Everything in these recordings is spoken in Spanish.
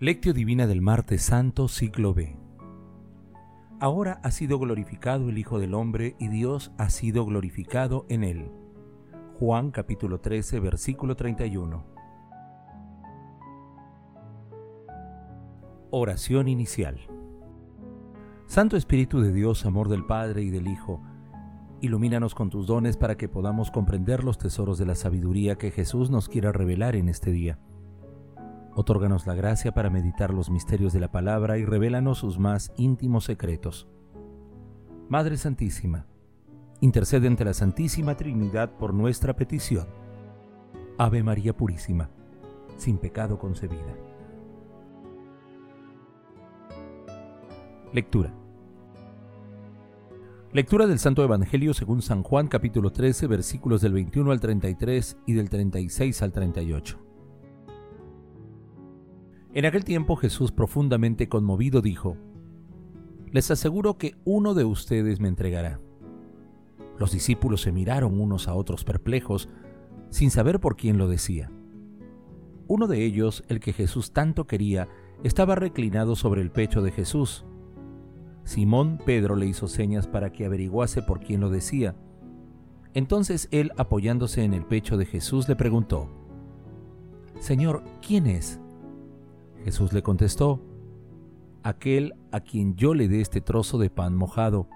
Lectio Divina del Martes Santo, siglo B. Ahora ha sido glorificado el Hijo del Hombre y Dios ha sido glorificado en él. Juan capítulo 13, versículo 31. Oración inicial. Santo Espíritu de Dios, amor del Padre y del Hijo, ilumínanos con tus dones para que podamos comprender los tesoros de la sabiduría que Jesús nos quiera revelar en este día. Otórganos la gracia para meditar los misterios de la palabra y revélanos sus más íntimos secretos. Madre Santísima, intercede ante la Santísima Trinidad por nuestra petición. Ave María Purísima, sin pecado concebida. Lectura. Lectura del Santo Evangelio según San Juan capítulo 13 versículos del 21 al 33 y del 36 al 38. En aquel tiempo Jesús, profundamente conmovido, dijo, Les aseguro que uno de ustedes me entregará. Los discípulos se miraron unos a otros perplejos, sin saber por quién lo decía. Uno de ellos, el que Jesús tanto quería, estaba reclinado sobre el pecho de Jesús. Simón Pedro le hizo señas para que averiguase por quién lo decía. Entonces él, apoyándose en el pecho de Jesús, le preguntó, Señor, ¿quién es? Jesús le contestó, aquel a quien yo le dé este trozo de pan mojado.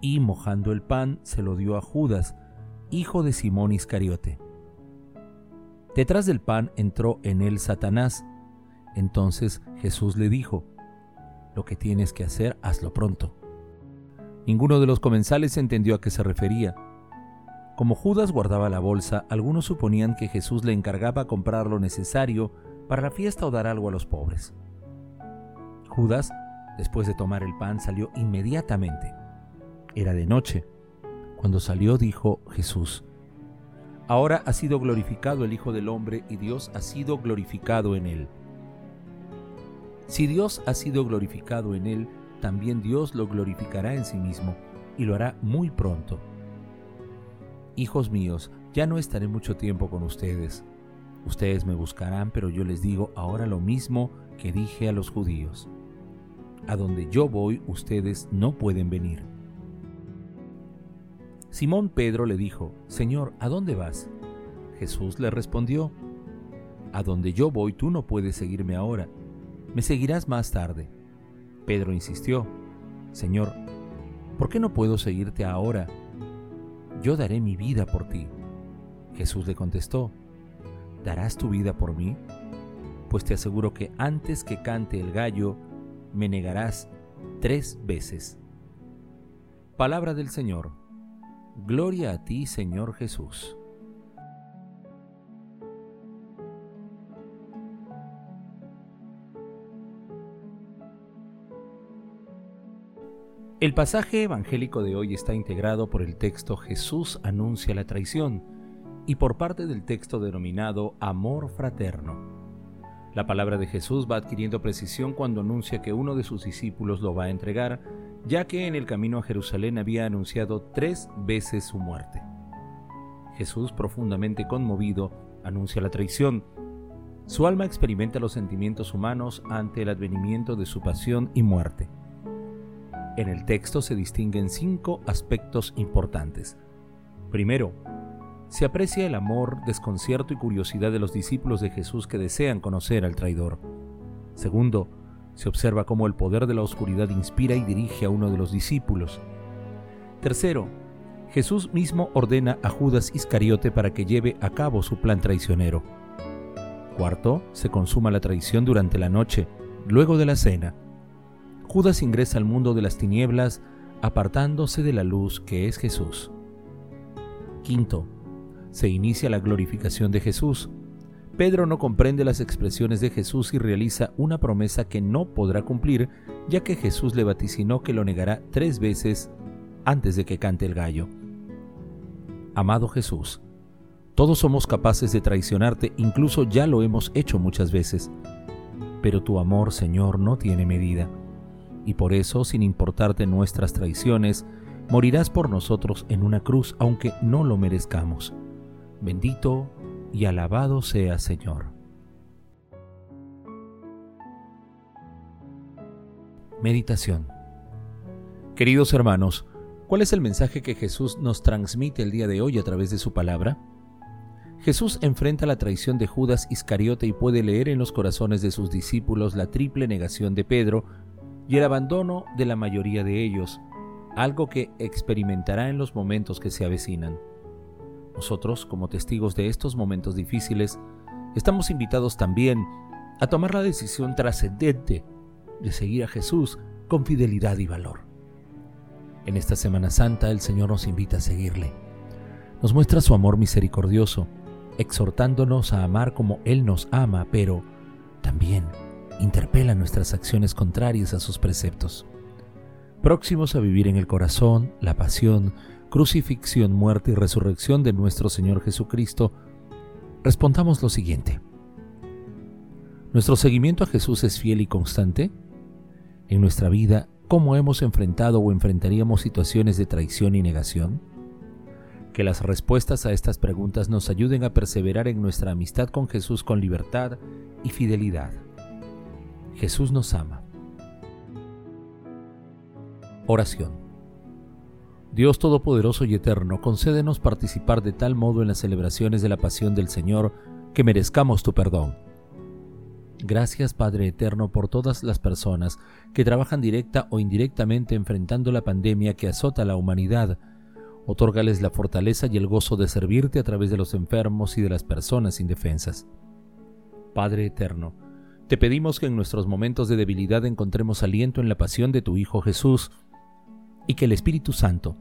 Y mojando el pan se lo dio a Judas, hijo de Simón Iscariote. Detrás del pan entró en él Satanás. Entonces Jesús le dijo, Lo que tienes que hacer, hazlo pronto. Ninguno de los comensales entendió a qué se refería. Como Judas guardaba la bolsa, algunos suponían que Jesús le encargaba comprar lo necesario para la fiesta o dar algo a los pobres. Judas, después de tomar el pan, salió inmediatamente. Era de noche. Cuando salió dijo Jesús, Ahora ha sido glorificado el Hijo del Hombre y Dios ha sido glorificado en él. Si Dios ha sido glorificado en él, también Dios lo glorificará en sí mismo y lo hará muy pronto. Hijos míos, ya no estaré mucho tiempo con ustedes Ustedes me buscarán, pero yo les digo ahora lo mismo que dije a los judíos. A donde yo voy, ustedes no pueden venir. Simón Pedro le dijo, Señor, ¿a dónde vas? Jesús le respondió, A donde yo voy tú no puedes seguirme ahora, me seguirás más tarde. Pedro insistió, Señor, ¿por qué no puedo seguirte ahora? Yo daré mi vida por ti. Jesús le contestó, ¿darás tu vida por mí? Pues te aseguro que antes que cante el gallo, me negarás tres veces. Palabra del Señor. Gloria a ti, Señor Jesús. El pasaje evangélico de hoy está integrado por el texto Jesús anuncia la traición y por parte del texto denominado amor fraterno. La palabra de Jesús va adquiriendo precisión cuando anuncia que uno de sus discípulos lo va a entregar, ya que en el camino a Jerusalén había anunciado tres veces su muerte. Jesús, profundamente conmovido, anuncia la traición. Su alma experimenta los sentimientos humanos ante el advenimiento de su pasión y muerte. En el texto se distinguen cinco aspectos importantes. Primero, se aprecia el amor, desconcierto y curiosidad de los discípulos de Jesús que desean conocer al traidor. Segundo, se observa cómo el poder de la oscuridad inspira y dirige a uno de los discípulos. Tercero, Jesús mismo ordena a Judas Iscariote para que lleve a cabo su plan traicionero. Cuarto, se consuma la traición durante la noche, luego de la cena. Judas ingresa al mundo de las tinieblas, apartándose de la luz que es Jesús. Quinto, se inicia la glorificación de Jesús. Pedro no comprende las expresiones de Jesús y realiza una promesa que no podrá cumplir, ya que Jesús le vaticinó que lo negará tres veces antes de que cante el gallo. Amado Jesús, todos somos capaces de traicionarte, incluso ya lo hemos hecho muchas veces, pero tu amor, Señor, no tiene medida, y por eso, sin importarte nuestras traiciones, morirás por nosotros en una cruz, aunque no lo merezcamos. Bendito y alabado sea Señor. Meditación Queridos hermanos, ¿cuál es el mensaje que Jesús nos transmite el día de hoy a través de su palabra? Jesús enfrenta la traición de Judas Iscariote y puede leer en los corazones de sus discípulos la triple negación de Pedro y el abandono de la mayoría de ellos, algo que experimentará en los momentos que se avecinan. Nosotros, como testigos de estos momentos difíciles, estamos invitados también a tomar la decisión trascendente de seguir a Jesús con fidelidad y valor. En esta Semana Santa el Señor nos invita a seguirle. Nos muestra su amor misericordioso, exhortándonos a amar como Él nos ama, pero también interpela nuestras acciones contrarias a sus preceptos. Próximos a vivir en el corazón la pasión, crucifixión, muerte y resurrección de nuestro Señor Jesucristo, respondamos lo siguiente. ¿Nuestro seguimiento a Jesús es fiel y constante? En nuestra vida, ¿cómo hemos enfrentado o enfrentaríamos situaciones de traición y negación? Que las respuestas a estas preguntas nos ayuden a perseverar en nuestra amistad con Jesús con libertad y fidelidad. Jesús nos ama. Oración. Dios Todopoderoso y Eterno, concédenos participar de tal modo en las celebraciones de la pasión del Señor que merezcamos tu perdón Gracias Padre Eterno por todas las personas que trabajan directa o indirectamente enfrentando la pandemia que azota a la humanidad. Otórgales la fortaleza y el gozo de servirte a través de los enfermos y de las personas indefensas. Padre Eterno, te pedimos que en nuestros momentos de debilidad encontremos aliento en la pasión de tu Hijo Jesús y que el Espíritu Santo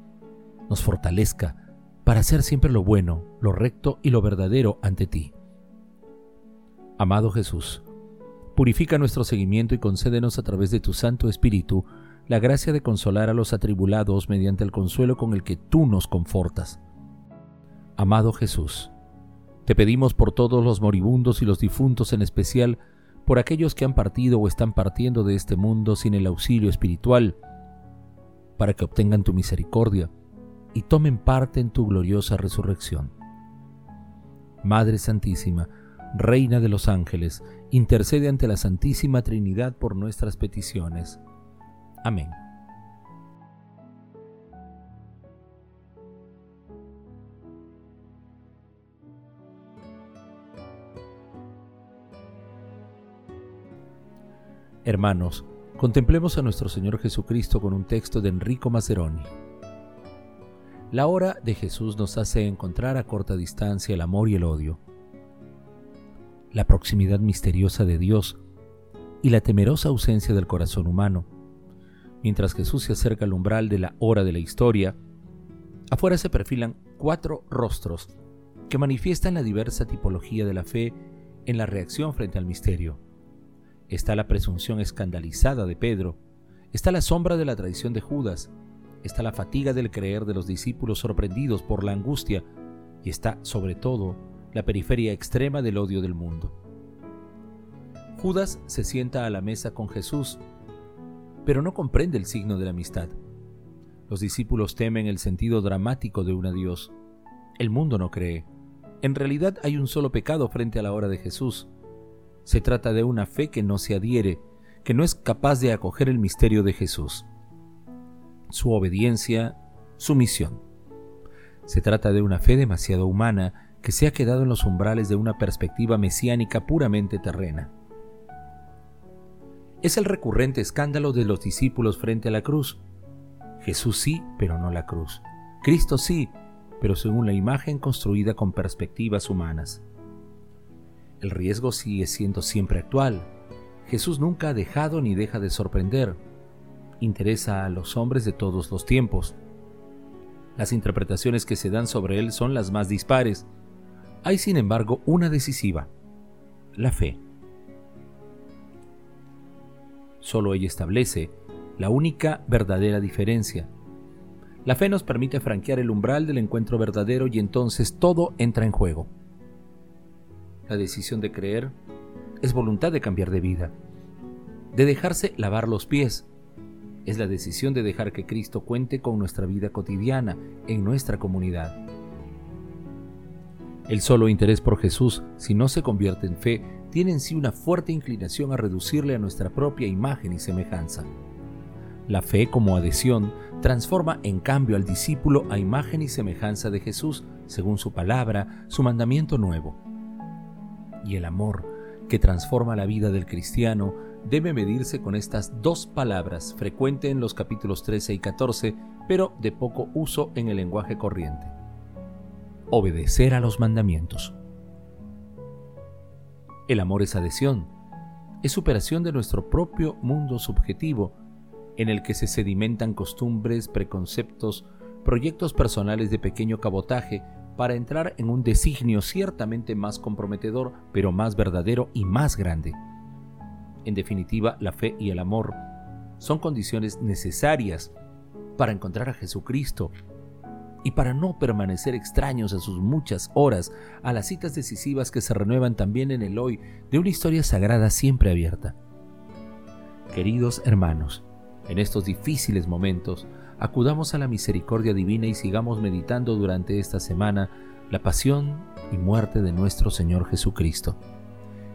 nos fortalezca para hacer siempre lo bueno, lo recto y lo verdadero ante ti. Amado Jesús, Purifica nuestro seguimiento y concédenos a través de tu Santo Espíritu la gracia de consolar a los atribulados mediante el consuelo con el que tú nos confortas. Amado Jesús, te pedimos por todos los moribundos y los difuntos en especial, por aquellos que han partido o están partiendo de este mundo sin el auxilio espiritual, para que obtengan tu misericordia y tomen parte en tu gloriosa resurrección. Madre Santísima, Reina de los ángeles, intercede ante la Santísima Trinidad por nuestras peticiones. Amén. Hermanos, contemplemos a nuestro Señor Jesucristo con un texto de Enrico Maceroni. La hora de Jesús nos hace encontrar a corta distancia el amor y el odio la proximidad misteriosa de Dios y la temerosa ausencia del corazón humano. Mientras Jesús se acerca al umbral de la hora de la historia, afuera se perfilan cuatro rostros que manifiestan la diversa tipología de la fe en la reacción frente al misterio. Está la presunción escandalizada de Pedro, está la sombra de la traición de Judas, está la fatiga del creer de los discípulos sorprendidos por la angustia y está, sobre todo, la periferia extrema del odio del mundo. Judas se sienta a la mesa con Jesús, pero no comprende el signo de la amistad. Los discípulos temen el sentido dramático de un adiós. El mundo no cree. En realidad hay un solo pecado frente a la hora de Jesús. Se trata de una fe que no se adhiere, que no es capaz de acoger el misterio de Jesús. Su obediencia, su misión. Se trata de una fe demasiado humana que se ha quedado en los umbrales de una perspectiva mesiánica puramente terrena. Es el recurrente escándalo de los discípulos frente a la cruz. Jesús sí, pero no la cruz. Cristo sí, pero según la imagen construida con perspectivas humanas. El riesgo sigue siendo siempre actual. Jesús nunca ha dejado ni deja de sorprender. Interesa a los hombres de todos los tiempos. Las interpretaciones que se dan sobre él son las más dispares hay sin embargo una decisiva, la fe. Solo ella establece la única verdadera diferencia. La fe nos permite franquear el umbral del encuentro verdadero y entonces todo entra en juego. La decisión de creer es voluntad de cambiar de vida, de dejarse lavar los pies. Es la decisión de dejar que Cristo cuente con nuestra vida cotidiana, en nuestra comunidad. El solo interés por Jesús, si no se convierte en fe, tiene en sí una fuerte inclinación a reducirle a nuestra propia imagen y semejanza. La fe como adhesión transforma en cambio al discípulo a imagen y semejanza de Jesús, según su palabra, su mandamiento nuevo. Y el amor, que transforma la vida del cristiano, debe medirse con estas dos palabras, frecuente en los capítulos 13 y 14, pero de poco uso en el lenguaje corriente. Obedecer a los mandamientos. El amor es adhesión, es superación de nuestro propio mundo subjetivo, en el que se sedimentan costumbres, preconceptos, proyectos personales de pequeño cabotaje para entrar en un designio ciertamente más comprometedor, pero más verdadero y más grande. En definitiva, la fe y el amor son condiciones necesarias para encontrar a Jesucristo y para no permanecer extraños a sus muchas horas, a las citas decisivas que se renuevan también en el hoy de una historia sagrada siempre abierta. Queridos hermanos, en estos difíciles momentos, acudamos a la misericordia divina y sigamos meditando durante esta semana la pasión y muerte de nuestro Señor Jesucristo.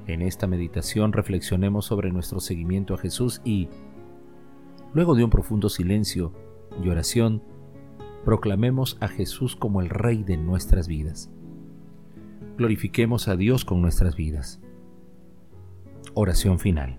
En esta meditación reflexionemos sobre nuestro seguimiento a Jesús y, luego de un profundo silencio y oración, proclamemos a Jesús como el Rey de nuestras vidas. Glorifiquemos a Dios con nuestras vidas. Oración final.